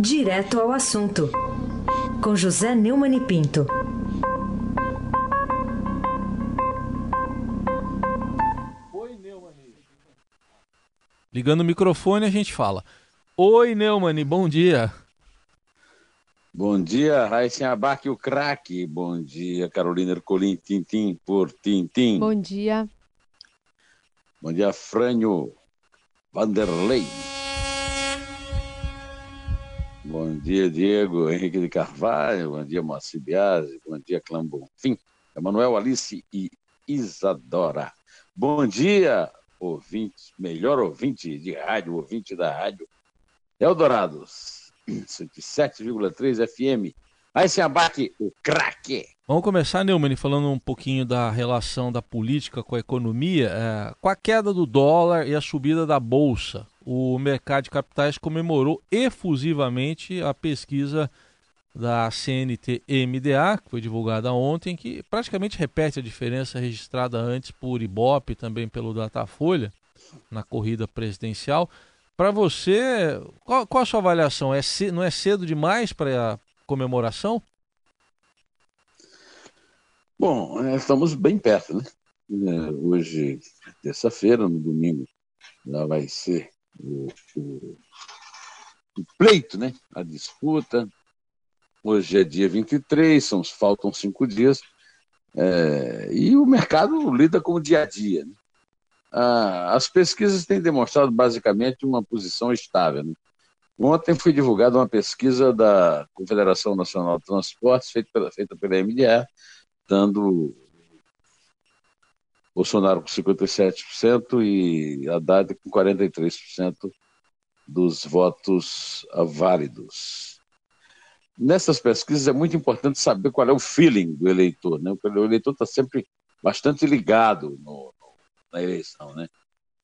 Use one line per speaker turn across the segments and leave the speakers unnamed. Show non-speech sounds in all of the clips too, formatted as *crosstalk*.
Direto ao assunto, com José Neumann e Pinto.
Ligando o microfone, a gente fala. Oi, Neumann, bom dia.
Bom dia, Raíssa Abac, o craque. Bom dia, Carolina Ercolim, Tintim por Tintim.
Bom dia.
Bom dia, Frânio Vanderlei. Bom dia, Diego Henrique de Carvalho. Bom dia, Moacir Biasi. Bom dia, Clã Bonfim. Emanuel Alice e Isadora. Bom dia, ouvinte, melhor ouvinte de rádio, ouvinte da rádio Eldorados, 107,3 FM. Aí se abate o craque.
Vamos começar, Neumann, falando um pouquinho da relação da política com a economia. É, com a queda do dólar e a subida da bolsa, o mercado de capitais comemorou efusivamente a pesquisa da CNT-MDA, que foi divulgada ontem, que praticamente repete a diferença registrada antes por Ibope também pelo Datafolha na corrida presidencial. Para você, qual, qual, a sua avaliação? É, não é cedo demais para a comemoração?
Bom, é, estamos bem perto, né? É, hoje, terça-feira, no domingo, já vai ser o, o, o pleito, né? A disputa. Hoje é dia 23, são, faltam cinco dias. É, e o mercado lida com o dia a dia. Né? Ah, as pesquisas têm demonstrado basicamente uma posição estável. Né? Ontem foi divulgada uma pesquisa da Confederação Nacional de Transportes, feita pela, feita pela MDA, dando Bolsonaro com 57% e Haddad com 43% dos votos válidos. Nessas pesquisas é muito importante saber qual é o feeling do eleitor. Né? O eleitor está sempre bastante ligado no, na eleição. Né?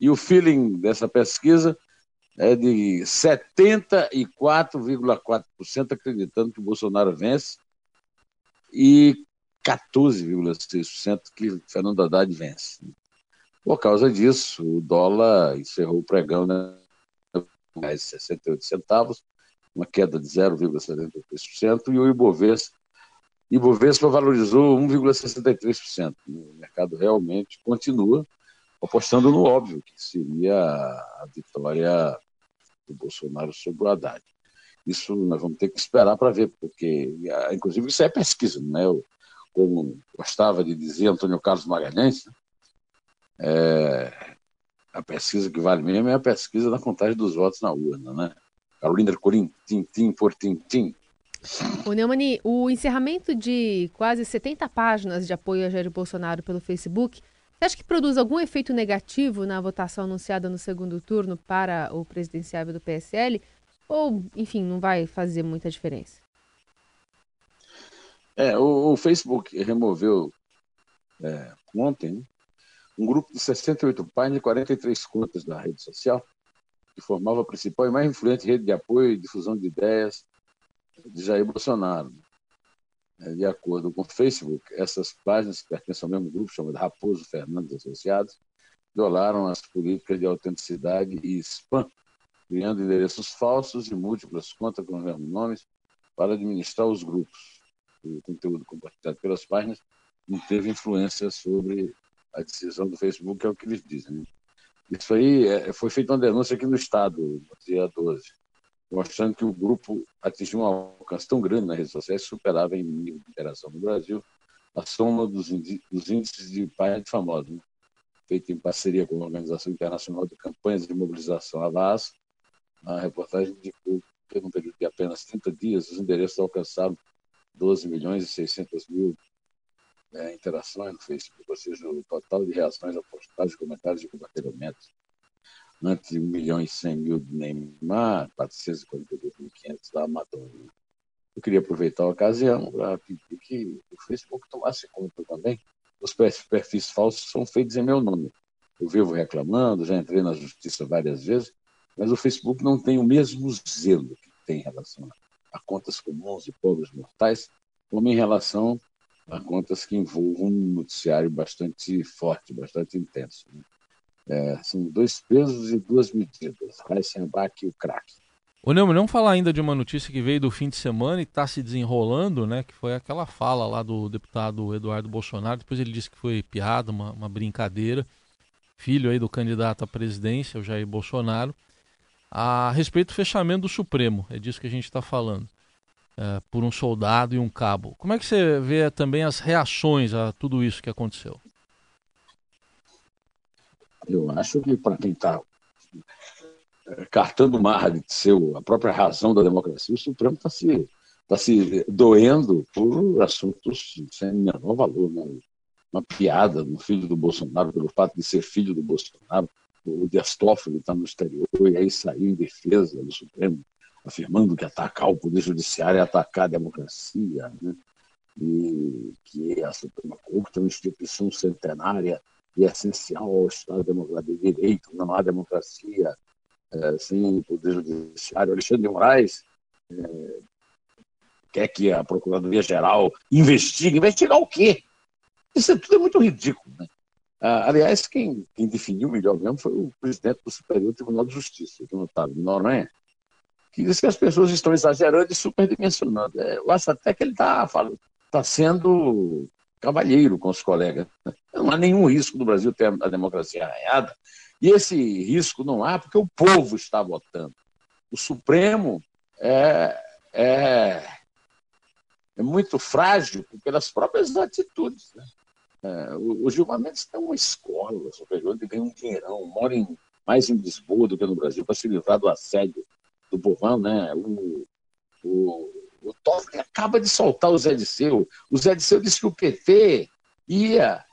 E o feeling dessa pesquisa é de 74,4% acreditando que o Bolsonaro vence e 14,6% que Fernando Haddad vence. Por causa disso, o dólar encerrou o pregão né, mais 68 centavos, uma queda de 0,73%, e o Ibovespa, Ibovespa valorizou 1,63%. O mercado realmente continua apostando no óbvio, que seria a vitória do Bolsonaro sobre o Haddad. Isso nós vamos ter que esperar para ver, porque, inclusive, isso é pesquisa, não é? Como gostava de dizer Antônio Carlos Magalhães, é, a pesquisa que vale mesmo é a pesquisa da contagem dos votos na urna, né? Carolina Corim, tintim por tintim.
O Neumani, o encerramento de quase 70 páginas de apoio a Jair Bolsonaro pelo Facebook você acha que produz algum efeito negativo na votação anunciada no segundo turno para o presidenciável do PSL? Ou, enfim, não vai fazer muita diferença?
É, o, o Facebook removeu é, ontem né, um grupo de 68 páginas e 43 contas da rede social, que formava a principal e mais influente rede de apoio e difusão de ideias de Jair Bolsonaro. É, de acordo com o Facebook, essas páginas que pertencem ao mesmo grupo, chamado Raposo Fernandes Associados, violaram as políticas de autenticidade e spam, criando endereços falsos e múltiplas contas com os mesmos nomes para administrar os grupos. Conteúdo compartilhado pelas páginas não teve influência sobre a decisão do Facebook, é o que eles dizem. Né? Isso aí é, foi feita uma denúncia aqui no Estado, no dia 12 mostrando que o grupo atingiu um alcance tão grande nas redes sociais superava em nível de interação no Brasil a soma dos, dos índices de página de famosos, né? feito em parceria com a Organização Internacional de Campanhas de Mobilização, a VAS. A reportagem indicou que, num período de apenas 30 dias, os endereços alcançaram 12 milhões e 600 mil é, interações no Facebook, ou seja, o total de reações a postagens, comentários e compartilhamentos entre 1 milhão e 100 mil de Neymar, 442.500 da Madonna. Eu queria aproveitar a ocasião para pedir que o Facebook tomasse conta também. Os perfis falsos são feitos em meu nome. Eu vivo reclamando, já entrei na justiça várias vezes, mas o Facebook não tem o mesmo zelo que tem em relação a contas comuns e pobres mortais, como em relação a contas que envolvam um noticiário bastante forte, bastante intenso. Né? É, são dois pesos e duas medidas. Heisenbach e o craque.
Ô Neumann, não falar ainda de uma notícia que veio do fim de semana e está se desenrolando, né? Que foi aquela fala lá do deputado Eduardo Bolsonaro. Depois ele disse que foi piada, uma, uma brincadeira. Filho aí do candidato à presidência, o Jair Bolsonaro, a respeito do fechamento do Supremo. É disso que a gente está falando. É, por um soldado e um cabo. Como é que você vê também as reações a tudo isso que aconteceu?
Eu acho que para quem está cartando marra de ser a própria razão da democracia, o Supremo está se, tá se doendo por assuntos sem menor valor. Né? Uma piada no filho do Bolsonaro, pelo fato de ser filho do Bolsonaro. O Dias Toffoli está no exterior e aí saiu em defesa do Supremo, afirmando que atacar o Poder Judiciário é atacar a democracia. Né? E que a Suprema Corte é uma instituição centenária e essencial ao Estado Democrático de Direito. Não há democracia é, sem o Poder Judiciário. Alexandre de Moraes é, quer que a Procuradoria-Geral investigue. Investigar o quê? Isso é tudo é muito ridículo. Ah, aliás, quem, quem, definiu melhor mesmo foi o presidente do Superior Tribunal de Justiça, é Otávio Noronha, que disse que as pessoas estão exagerando e superdimensionando. É, eu acho até que ele está tá sendo cavalheiro com os colegas. Não há nenhum risco do Brasil ter a democracia arranhada, e esse risco não há porque o povo está votando. O Supremo é, é, é muito frágil pelas próprias atitudes. Né? É, o, Gilmar Mendes tem uma escola superior, ele ganha um dinheirão, mora em, mais em Lisboa do que no Brasil, para se livrar do assédio do povão. Né? O, o, o Toffoli acaba de soltar o Zé Disseu. O Zé Disseu disse que o PT ia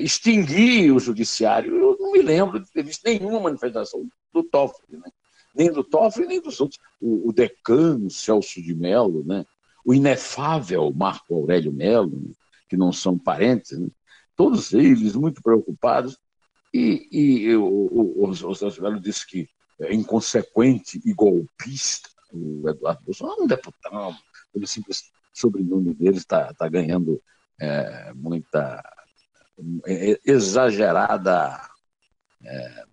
extinguir o judiciário. Eu não me lembro de ter visto nenhuma manifestação do Toffoli, né? nem do Toffoli, nem dos outros. O, o decano Celso de Mello, né? o inefável Marco Aurélio Mello, né? que não são parentes, né? Todos eles muito preocupados. E, e o, o, o, disse que é inconsequente e golpista o Eduardo Bolsonaro, um deputado, pelo simples sobrenome dele, está tá ganhando é, muita é, é, exagerada é,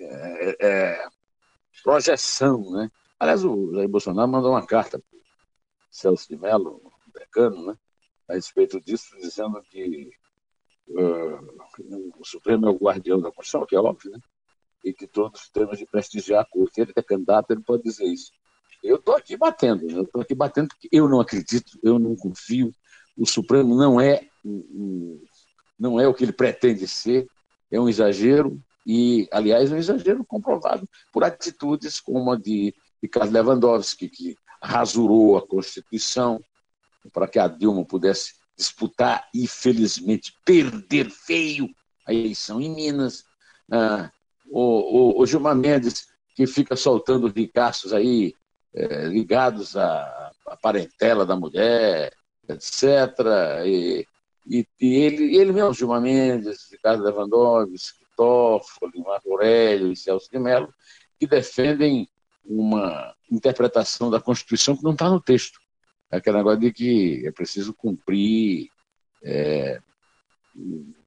é, é, projeção. Né? Aliás, o Jair Bolsonaro mandou uma carta para Celso de Mello, decano, né, a respeito disso, dizendo que uh, o Supremo é o guardião da Constituição, que é óbvio, né? e que todos temos de prestigiar a corte. Ele é candidato, ele pode dizer isso. Eu estou aqui batendo, né? eu estou aqui batendo porque eu não acredito, eu não confio, o Supremo não é, não é o que ele pretende ser, é um exagero, e, aliás, é um exagero comprovado por atitudes como a de Ricardo Lewandowski, que rasurou a Constituição para que a Dilma pudesse disputar e, felizmente, perder feio a eleição em Minas. Ah, o, o, o, Gilmar Mendes, que fica soltando ricaços aí é, ligados à, à parentela da mulher, etc. E, e, e ele, ele mesmo, Gilmar Mendes, Ricardo Lewandowski, Toffoli, Marco Aurélio e Celso de Mello, que defendem uma interpretação da Constituição que não está no texto. É aquele negócio de que é preciso cumprir é,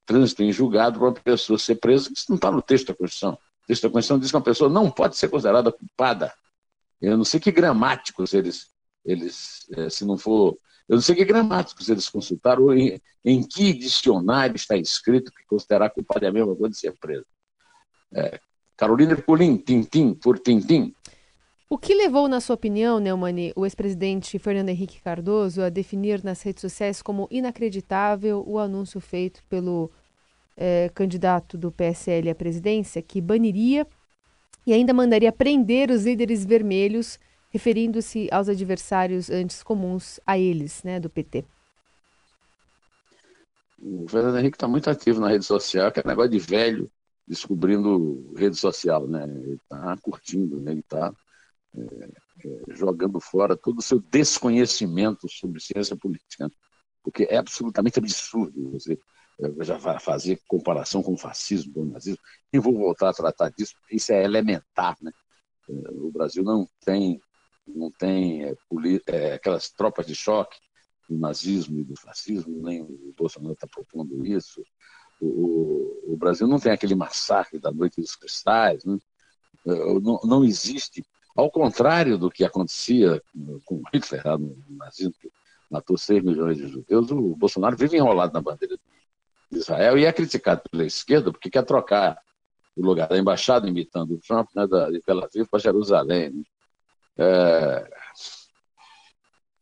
trânsito em julgado para uma pessoa ser presa, isso não está no texto da Constituição. O texto da Constituição diz que uma pessoa não pode ser considerada culpada. Eu não sei que gramáticos eles, eles é, se não for eu não sei que gramáticos eles consultaram, em, em que dicionário está escrito que considerar culpado é a mesma coisa de ser preso. É, Carolina Pulim, Tintim, por Tintim.
O que levou, na sua opinião, Neumani, o ex-presidente Fernando Henrique Cardoso a definir nas redes sociais como inacreditável o anúncio feito pelo é, candidato do PSL à presidência, que baniria e ainda mandaria prender os líderes vermelhos referindo-se aos adversários antes comuns a eles, né, do PT.
O Fernando Henrique está muito ativo na rede social, que é negócio de velho descobrindo rede social, né? Ele está curtindo, né? ele está jogando fora todo o seu desconhecimento sobre ciência política, né? porque é absolutamente absurdo você é, já fazer comparação com o fascismo, com o nazismo. E vou voltar a tratar disso, porque isso é elementar, né? É, o Brasil não tem não tem é, é, aquelas tropas de choque do nazismo e do fascismo, nem o Bolsonaro está propondo isso. O, o, o, Brasil não tem aquele massacre da Noite dos Cristais, né? não, não existe, ao contrário do que acontecia com Hitler no nazismo, que matou 6 milhões de judeus, o Bolsonaro vive enrolado na bandeira de Israel e é criticado pela esquerda porque quer trocar o lugar da embaixada imitando o Trump, né, da, de Tel Aviv para Jerusalém. Né? É...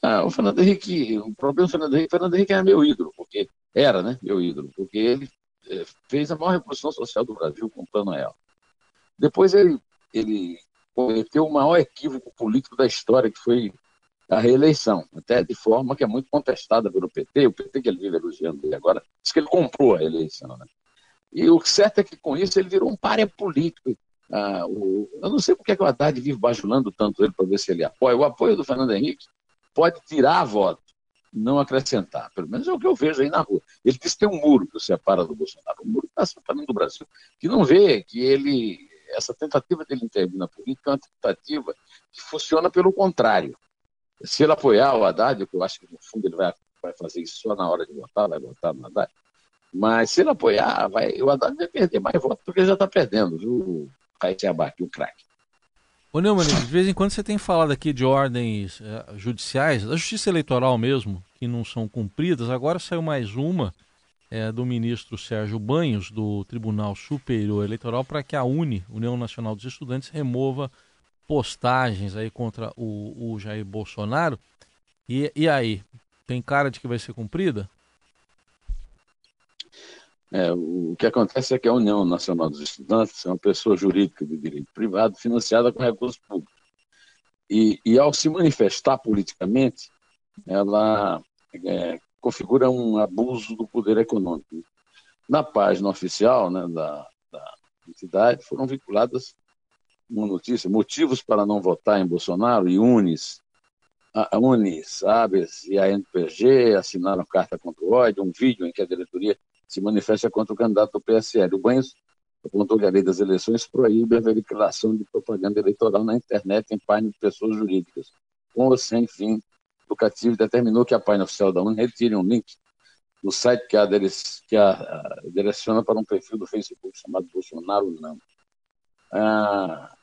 Ah, o Fernando Henrique, o problema do Fernando Henrique, o Fernando Henrique era meu ídolo, porque era, né, meu ídolo, porque ele é, fez a maior revolução social do Brasil com o Plano Real. Depois ele, ele cometeu o maior equívoco político da história, que foi a reeleição, até de forma que é muito contestada pelo PT, o PT que ele vive elogiando ele agora, diz que ele comprou a eleição. Né? E o certo é que com isso ele virou um páreo político. Ah, o, eu não sei porque é que o Haddad vive bajulando tanto ele para ver se ele apoia. O apoio do Fernando Henrique pode tirar voto, não acrescentar. Pelo menos é o que eu vejo aí na rua. Ele diz que tem um muro que separa do Bolsonaro, um muro que está separando do Brasil, que não vê que ele, essa tentativa dele intervir na política é uma tentativa que funciona pelo contrário. Se ele apoiar o Haddad, que eu acho que no fundo ele vai, vai fazer isso só na hora de votar, vai votar no Haddad, mas se ele apoiar, vai, o Haddad vai perder mais votos porque ele já está perdendo, viu? O Raíssa Abac, o craque.
Ô Neumann, de vez em quando você tem falado aqui de ordens uh, judiciais, da justiça eleitoral mesmo, que não são cumpridas. Agora saiu mais uma é, do ministro Sérgio Banhos, do Tribunal Superior Eleitoral, para que a UNE, União Nacional dos Estudantes, remova postagens aí contra o, o Jair Bolsonaro. E, e aí, tem cara de que vai ser cumprida?
É, o que acontece é que a União Nacional dos Estudantes é uma pessoa jurídica de direito privado financiada com recursos públicos. E, e ao se manifestar politicamente, ela é, configura um abuso do poder econômico. Na página oficial né, da, da entidade foram vinculadas uma notícia, motivos para não votar em Bolsonaro e Unis, a Unis, Abes e a NPG assinaram carta contra o ódio, um vídeo em que a diretoria se manifesta contra o candidato do PSL. O Banhos apontou que a lei das eleições proíbe a veiculação de propaganda eleitoral na internet em páginas de pessoas jurídicas, com ou sem fim lucrativo, determinou que a página oficial da ONU retire um link do site que a, que a, direciona para um perfil do Facebook chamado Bolsonaro Não. Ah,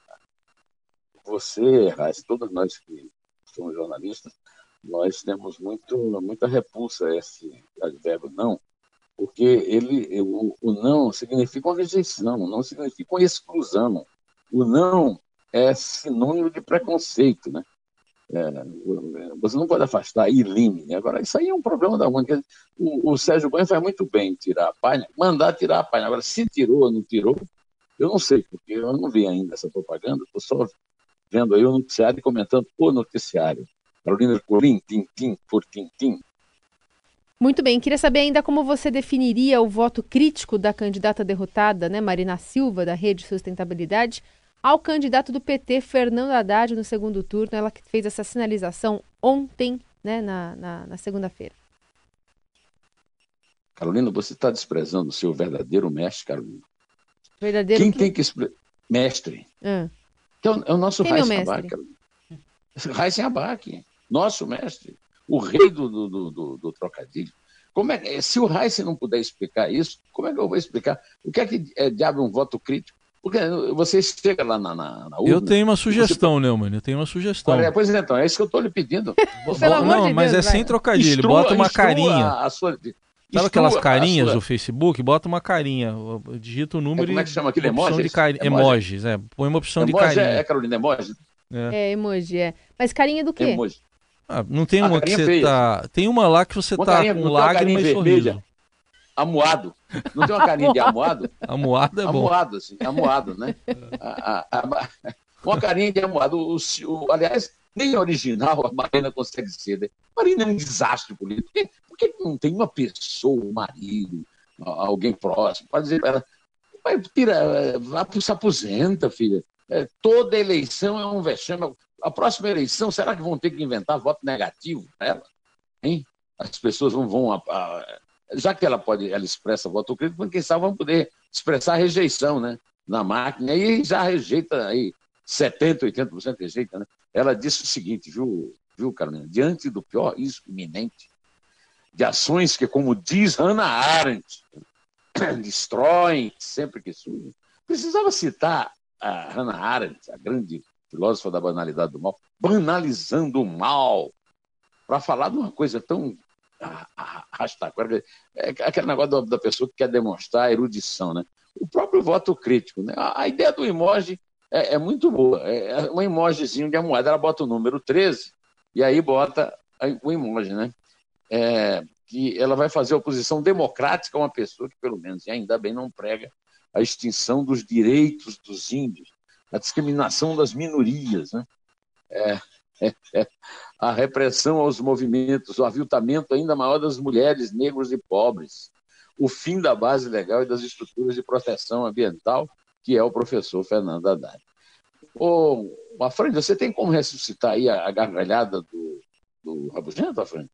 você, Raiz, todos nós que somos jornalistas, nós temos muito, muita repulsa a esse advérbio não, porque ele, o, o não significa uma rejeição, não significa uma exclusão. O não é sinônimo de preconceito, né? É, você não pode afastar elimine. Agora, isso aí é um problema da única. O, o Sérgio Banho faz muito bem tirar a página, mandar tirar a página. Agora, se tirou ou não tirou, eu não sei, porque eu não vi ainda essa propaganda, estou só vendo aí o noticiário e comentando o noticiário. Carolina Colim, tintim por tintim,
muito bem, queria saber ainda como você definiria o voto crítico da candidata derrotada, né, Marina Silva, da Rede Sustentabilidade, ao candidato do PT, Fernando Haddad, no segundo turno. Ela que fez essa sinalização ontem, né, na, na, na segunda-feira.
Carolina, você está desprezando o seu verdadeiro mestre, Carolina.
Verdadeiro
Quem que... tem que explicar? Mestre. Ah. É, o, é, o, nosso Raíssa Abac. Raíssa Abac, nosso mestre o rei do, do, do, do trocadilho. Como é, se o Heisen não puder explicar isso, como é que eu vou explicar? O que é que é diabo um voto crítico? Porque você chega lá na, na, na urna,
Eu tenho uma sugestão, você... Neumann, eu tenho uma sugestão.
Olha, pois então, é isso que eu estou lhe pedindo.
não, mas é sem trocadilho, instrua, bota uma carinha. A sua... Sabe aquelas carinhas sua... do Facebook? Bota uma carinha, digita o número é,
como é que chama aquele emoji?
De cari... Emojis, é. Põe uma opção emoji de carinha.
É, é, Carolina, emoji?
É. é, emoji, é. Mas carinha do quê? Emoji.
Ah, não tem uma que você feia. tá. Tem uma lá que você uma tá com lágrima e sorriso.
Amuado. Não tem uma carinha de amuado?
Amuado é bom.
Amuado, assim, amuado, né? a, a, a, uma carinha de amuado. O, o, aliás, nem original a Marina consegue ser. Né? Marina é um desastre político. Por que, por que não tem uma pessoa, um marido, alguém próximo, para dizer para ela, vai, tira, vá, se aposenta, filha. É, toda eleição é um vexame a próxima eleição, será que vão ter que inventar voto negativo para ela? Hein? As pessoas vão. vão a, a, já que ela pode, ela expressa voto crítico, quem sabe vão poder expressar rejeição né, na máquina e já rejeita aí 70%, 80% rejeita. Né? Ela disse o seguinte, viu, viu, Carolina? Diante do pior risco iminente de ações que, como diz Hannah Arendt, *coughs* destroem sempre que surgem, precisava citar a Hannah Arendt, a grande filósofa da banalidade do mal, banalizando o mal, para falar de uma coisa tão arrastada. É aquele negócio da pessoa que quer demonstrar erudição, né? O próprio voto crítico, né? A, ideia do emoji é, é muito boa. É, é um emojizinho de moeda, ela bota o número 13 e aí bota o emoji, né? É, que ela vai fazer oposição democrática a uma pessoa que, pelo menos, e ainda bem, não prega a extinção dos direitos dos índios, a discriminação das minorias, né? É, a repressão aos movimentos, o aviltamento ainda maior das mulheres, negros e pobres, o fim da base legal e das estruturas de proteção ambiental, que é o professor Fernando Haddad. Ô, Afrânio, você tem como ressuscitar aí a, a gargalhada do, do Rabugento, Afrânio?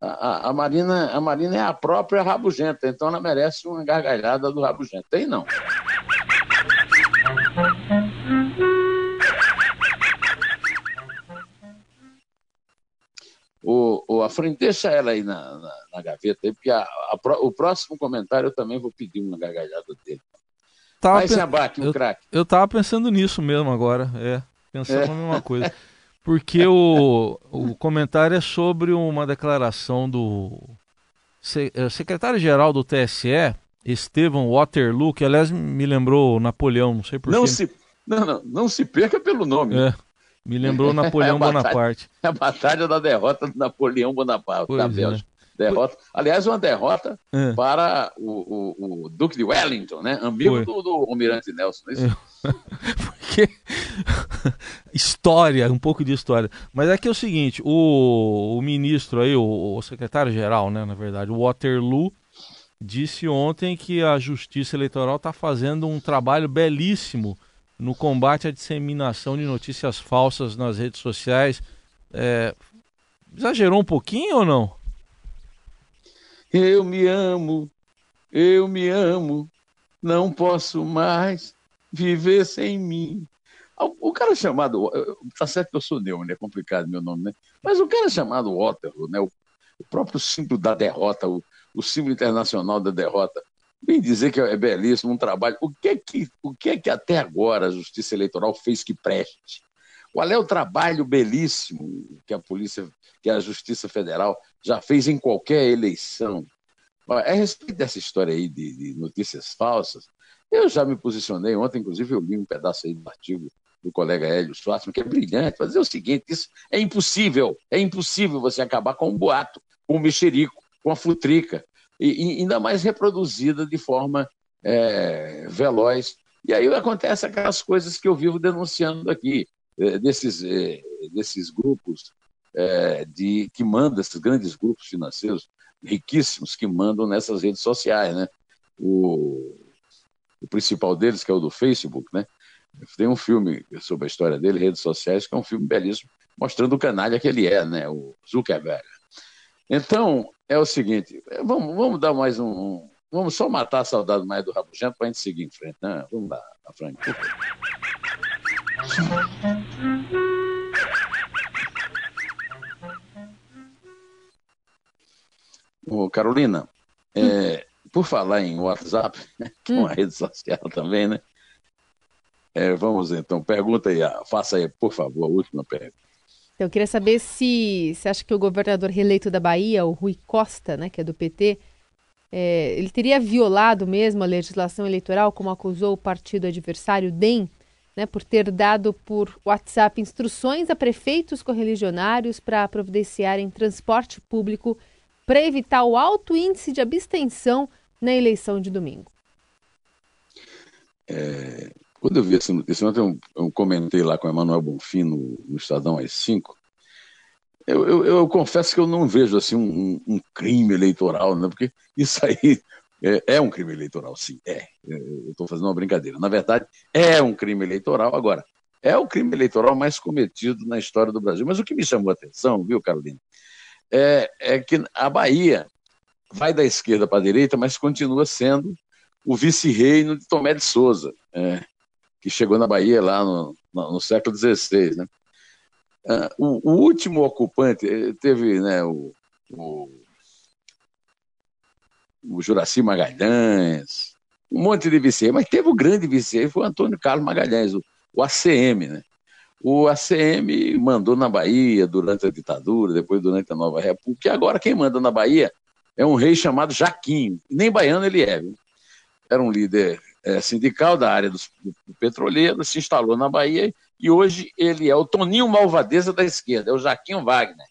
A, a, Marina, a Marina é a própria rabugenta, então ela merece uma gargalhada do rabugento. Tem não? O, o Afrin, deixa ela aí na, na, na gaveta, aí, porque a, a, o próximo comentário eu também vou pedir uma gargalhada dele.
Tava Vai, Abaque, o craque. Eu tava pensando nisso mesmo agora, é, pensando é. na mesma coisa. Porque o, o comentário é sobre uma declaração do é, secretário-geral do TSE, Estevam Waterloo, que aliás me lembrou Napoleão, não sei porquê.
Não se, não, não, não se perca pelo nome.
É, me lembrou *laughs* Napoleão é Bonaparte.
É a batalha da derrota do Napoleão Bonaparte pois da é. Bélgica. É. Derrota. Aliás, uma derrota é. para o, o, o, Duque de Wellington, né? Amigo do, do Almirante Nelson. É *laughs*
Porque *laughs* história, um pouco de história. Mas é que é o seguinte, o, o ministro aí, o, o secretário-geral, né, na verdade, o Waterloo, disse ontem que a Justiça Eleitoral está fazendo um trabalho belíssimo no combate à disseminação de notícias falsas nas redes sociais. É, exagerou um pouquinho ou não?
Eu me amo, eu me amo, não posso mais viver sem mim. O cara chamado. Tá certo que eu sou Neumann, é complicado meu nome, né? Mas o cara chamado Waterloo, né? O próprio símbolo da derrota, o, o símbolo internacional da derrota, vem dizer que é belíssimo um trabalho. O que é que, o que, é que até agora a Justiça Eleitoral fez que preste? Qual é o trabalho belíssimo que a Polícia, que a Justiça Federal já fez em qualquer eleição? A respeito dessa história aí de, de notícias falsas, eu já me posicionei ontem, inclusive eu li um pedaço aí do artigo do colega Hélio Schwartzman, que é brilhante, para dizer o seguinte: isso é impossível, é impossível você acabar com um boato, com um mexerico, com uma futrica, e, e ainda mais reproduzida de forma é, veloz. E aí acontece aquelas coisas que eu vivo denunciando aqui é, desses, é, desses grupos é, de, que mandam, esses grandes grupos financeiros riquíssimos que mandam nessas redes sociais, né? O, o principal deles, que é o do Facebook, né? Tem um filme sobre a história dele, redes sociais, que é um filme belíssimo, mostrando o canalha que ele é, né? O Zuckerberg. Então, é o seguinte, vamos, vamos dar mais um, Vamos só matar a saudade mais do Rabugento para a gente seguir em frente, né? Vamos lá, Frank. Ô, Carolina, é, por falar em WhatsApp, que *laughs* é uma hum. rede social também, né? É, vamos então, pergunta aí, faça aí, por favor, a última pergunta.
Então, eu queria saber se você acha que o governador reeleito da Bahia, o Rui Costa, né, que é do PT, é, ele teria violado mesmo a legislação eleitoral, como acusou o partido adversário, DEM, né, por ter dado por WhatsApp instruções a prefeitos correligionários para providenciarem transporte público para evitar o alto índice de abstenção na eleição de domingo.
É, quando eu vi essa notícia, ontem eu, eu comentei lá com o Emanuel Bonfim no, no Estadão às 5, eu, eu, eu, confesso que eu não vejo assim um, um crime eleitoral, né? porque isso aí é, é, um crime eleitoral, sim, é. Eu estou fazendo uma brincadeira. Na verdade, é um crime eleitoral. Agora, é o crime eleitoral mais cometido na história do Brasil. Mas o que me chamou a atenção, viu, Carolina, é, é que a Bahia vai da esquerda para a direita, mas continua sendo o vice-reino de Tomé de Souza, é, que chegou na Bahia lá no, no, no século XVI. Né? Uh, o, o, último ocupante eh, teve né, o, o, o Juraci Magalhães, um monte de vice mas teve o grande vice foi o Antônio Carlos Magalhães, o, o ACM, né? O ACM mandou na Bahia durante a ditadura, depois durante a Nova República, e agora quem manda na Bahia é um rei chamado Jaquinho, nem baiano ele é, viu? era um líder é, sindical da área do, do petroleiro, se instalou na Bahia e hoje ele é o Toninho Malvadeza da esquerda, é o Jaquinho Wagner.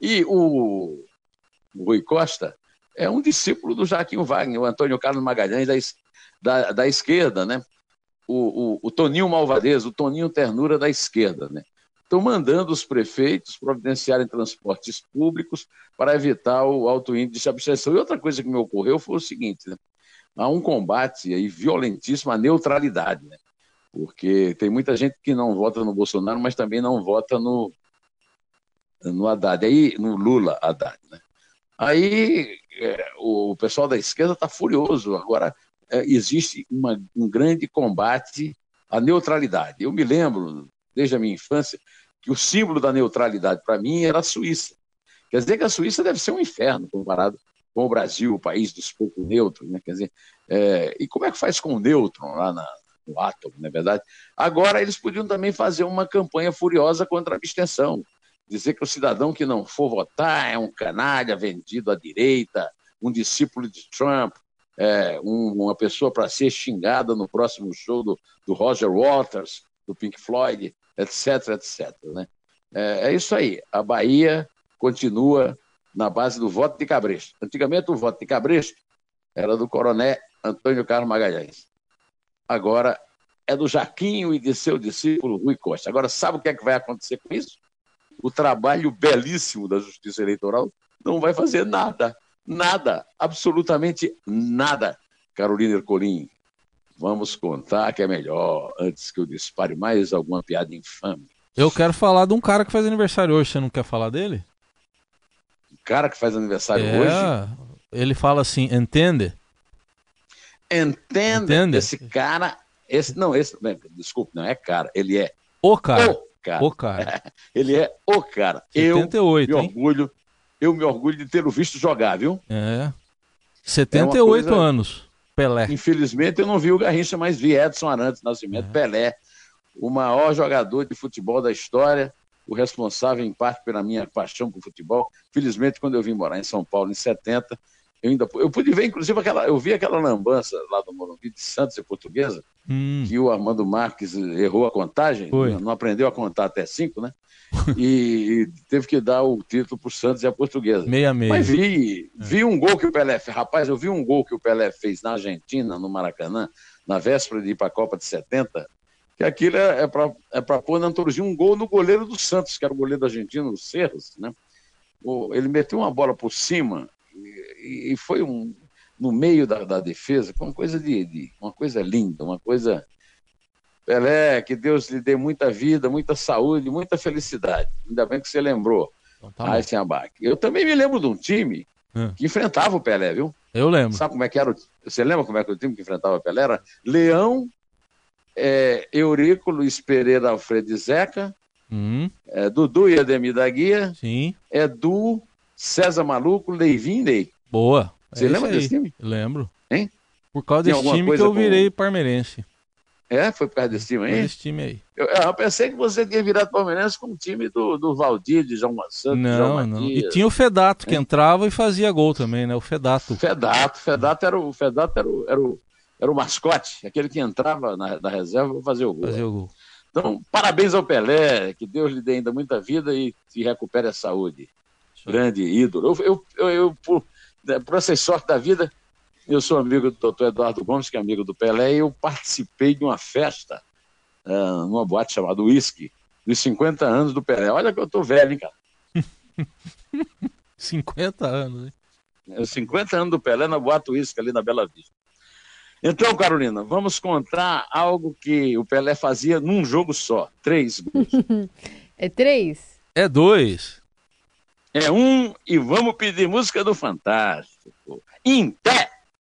E o, o Rui Costa é um discípulo do Jaquinho Wagner, o Antônio Carlos Magalhães da, da, da esquerda, né? O, o, o, Toninho Malvadeza, o Toninho Ternura da esquerda, né? Estão mandando os prefeitos providenciarem transportes públicos para evitar o alto índice de abstenção. E outra coisa que me ocorreu foi o seguinte, né? Há um combate aí violentíssimo à neutralidade, né? porque tem muita gente que não vota no Bolsonaro, mas também não vota no, no Haddad, aí, no Lula Haddad. Né? Aí é, o pessoal da esquerda está furioso. Agora é, existe uma, um grande combate à neutralidade. Eu me lembro, desde a minha infância, que o símbolo da neutralidade para mim era a Suíça. Quer dizer que a Suíça deve ser um inferno comparado com o Brasil, o país dos pouco neutros, né? Quer dizer, é, e como é que faz com o nêutron lá na, no átomo, não é verdade? Agora eles podiam também fazer uma campanha furiosa contra a abstenção, dizer que o cidadão que não for votar é um canalha vendido à direita, um discípulo de Trump, é, um, uma pessoa para ser xingada no próximo show do, do, Roger Waters, do Pink Floyd, etc, etc. Né? É, é isso aí. A Bahia continua na base do voto de Cabresto. Antigamente, o voto de Cabresto era do coronel Antônio Carlos Magalhães. Agora é do Jaquinho e de seu discípulo Rui Costa. Agora, sabe o que é que vai acontecer com isso? O trabalho belíssimo da Justiça Eleitoral não vai fazer nada. Nada. Absolutamente nada. Carolina Ercolim, vamos contar que é melhor antes que eu dispare mais alguma piada infame.
Eu quero falar de um cara que faz aniversário hoje. Você não quer falar dele?
Cara que faz aniversário é, hoje.
Ele fala assim, entende?
Entende? Entende? Esse cara, esse não, esse, desculpe, não é cara, ele é
o cara. O cara. O cara. *laughs*
ele é o cara.
78,
eu
me
orgulho, eu me orgulho de tê-lo visto jogar, viu?
É. 78 é coisa... anos. Pelé.
Infelizmente eu não vi o Garrincha, mas vi Edson Arantes Nascimento, é. Pelé, o maior jogador de futebol da história o responsável, em parte, pela minha paixão por futebol. Felizmente, quando eu vim morar em São Paulo em 70, eu ainda eu pude ver, inclusive, aquela, eu vi aquela lambança lá do Morumbi de Santos e Portuguesa, hum. que o Armando Marques errou a contagem, Foi. não aprendeu a contar até cinco, né? e, e teve que dar o título para o Santos e a Portuguesa.
Meia meia.
Mas vi, é. vi um gol que o Pelé fez. Rapaz, eu vi um gol que o Pelé fez na Argentina, no Maracanã, na véspera de ir para a Copa de 70, que aquilo é, é para é pôr na antologia um gol no goleiro do Santos, que era o goleiro argentino, o Cerros, né? ele meteu uma bola por cima e, e foi um, no meio da, da, defesa, foi uma coisa de, de, uma coisa linda, uma coisa Pelé, que Deus lhe dê muita vida, muita saúde, muita felicidade. Ainda bem que você lembrou. Então, tá Eu também me lembro de um time hum. que enfrentava o Pelé, viu?
Eu lembro.
Sabe como é que era? O... Você lembra como é que o time que enfrentava o Pelé era? Leão, é, Eurico, Luiz Pereira, Alfredo Zeca, hum. é, Dudu e Ademir da Guia,
Sim.
Edu, César Maluco, Leivin Ney.
Boa.
Você é lembra desse time?
Lembro.
Hein?
Por causa desse time que eu virei com... parmeirense.
É? Foi por causa desse time aí?
Desse time aí.
Eu, eu, pensei que você tinha virado palmeirense com o time do, do Valdir, de João Santos,
não,
João
não. E tinha o Fedato, que entrava e fazia gol também, né? O Fedato.
Fedato, Fedato era o, Fedato era o, era o, era o mascote, aquele que entrava na, na reserva para fazer o gol.
Fazer o gol.
Então, parabéns ao Pelé, que Deus lhe dê ainda muita vida e, e recupere a saúde. Grande ídolo. Eu, eu, eu, eu por, né, por essa sorte da vida, eu sou amigo do doutor Eduardo Gomes, que é amigo do Pelé, e eu participei de uma festa uh, numa boate chamada Whisky, dos 50 anos do Pelé. Olha que eu tô velho, hein, cara? *laughs*
50 anos, hein?
50 anos do Pelé na boate Whisky, ali na Bela Vista. Então, Carolina, vamos contar algo que o Pelé fazia num jogo só. Três gols. *laughs*
é três?
É dois.
É um e vamos pedir música do Fantástico. Em pé!